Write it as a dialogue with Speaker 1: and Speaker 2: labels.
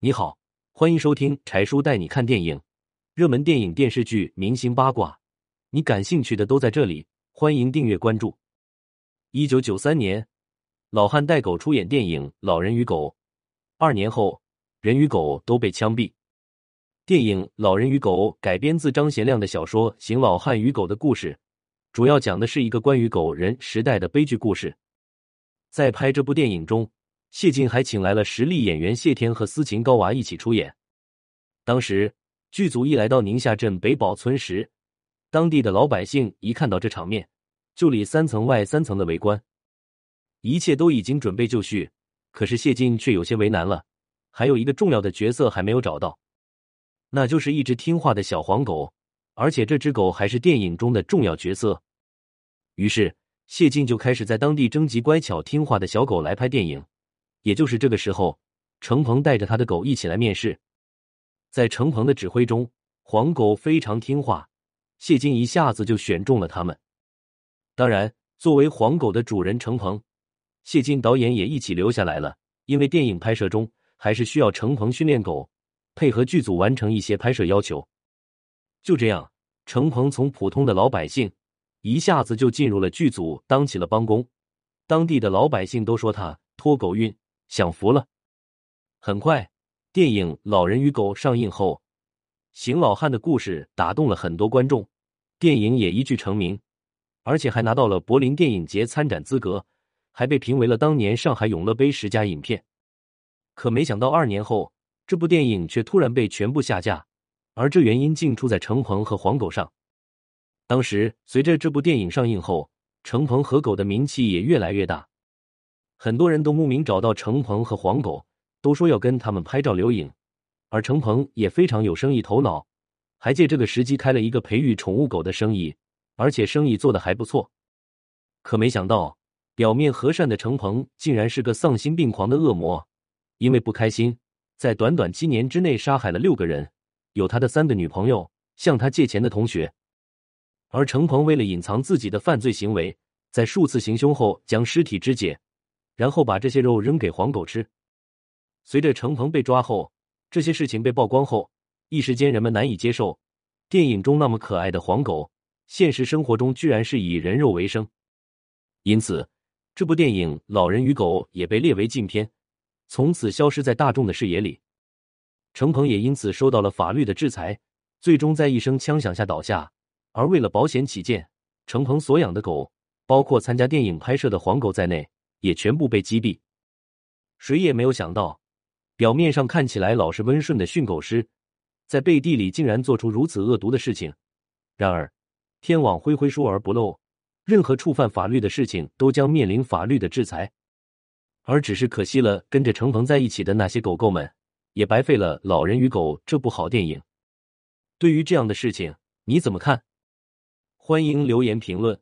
Speaker 1: 你好，欢迎收听柴叔带你看电影，热门电影、电视剧、明星八卦，你感兴趣的都在这里。欢迎订阅关注。一九九三年，老汉带狗出演电影《老人与狗》，二年后，人与狗都被枪毙。电影《老人与狗》改编自张贤亮的小说《邢老汉与狗》的故事，主要讲的是一个关于狗人时代的悲剧故事。在拍这部电影中，谢晋还请来了实力演员谢天和斯琴高娃一起出演。当时剧组一来到宁夏镇北堡村时，当地的老百姓一看到这场面，就里三层外三层的围观。一切都已经准备就绪，可是谢晋却有些为难了，还有一个重要的角色还没有找到，那就是一只听话的小黄狗，而且这只狗还是电影中的重要角色。于是谢晋就开始在当地征集乖巧听话的小狗来拍电影。也就是这个时候，程鹏带着他的狗一起来面试。在程鹏的指挥中，黄狗非常听话，谢金一下子就选中了他们。当然，作为黄狗的主人程鹏，谢金导演也一起留下来了，因为电影拍摄中还是需要程鹏训练狗，配合剧组完成一些拍摄要求。就这样，程鹏从普通的老百姓一下子就进入了剧组，当起了帮工。当地的老百姓都说他托狗运。享福了。很快，电影《老人与狗》上映后，邢老汉的故事打动了很多观众，电影也一举成名，而且还拿到了柏林电影节参展资格，还被评为了当年上海永乐杯十佳影片。可没想到，二年后，这部电影却突然被全部下架，而这原因竟出在程鹏和黄狗上。当时，随着这部电影上映后，程鹏和狗的名气也越来越大。很多人都慕名找到程鹏和黄狗，都说要跟他们拍照留影，而程鹏也非常有生意头脑，还借这个时机开了一个培育宠物狗的生意，而且生意做得还不错。可没想到，表面和善的程鹏竟然是个丧心病狂的恶魔，因为不开心，在短短七年之内杀害了六个人，有他的三个女朋友，向他借钱的同学。而程鹏为了隐藏自己的犯罪行为，在数次行凶后将尸体肢解。然后把这些肉扔给黄狗吃。随着程鹏被抓后，这些事情被曝光后，一时间人们难以接受，电影中那么可爱的黄狗，现实生活中居然是以人肉为生。因此，这部电影《老人与狗》也被列为禁片，从此消失在大众的视野里。程鹏也因此受到了法律的制裁，最终在一声枪响下倒下。而为了保险起见，程鹏所养的狗，包括参加电影拍摄的黄狗在内。也全部被击毙。谁也没有想到，表面上看起来老实温顺的训狗师，在背地里竟然做出如此恶毒的事情。然而，天网恢恢疏而不漏，任何触犯法律的事情都将面临法律的制裁。而只是可惜了，跟着程鹏在一起的那些狗狗们，也白费了《老人与狗》这部好电影。对于这样的事情，你怎么看？欢迎留言评论。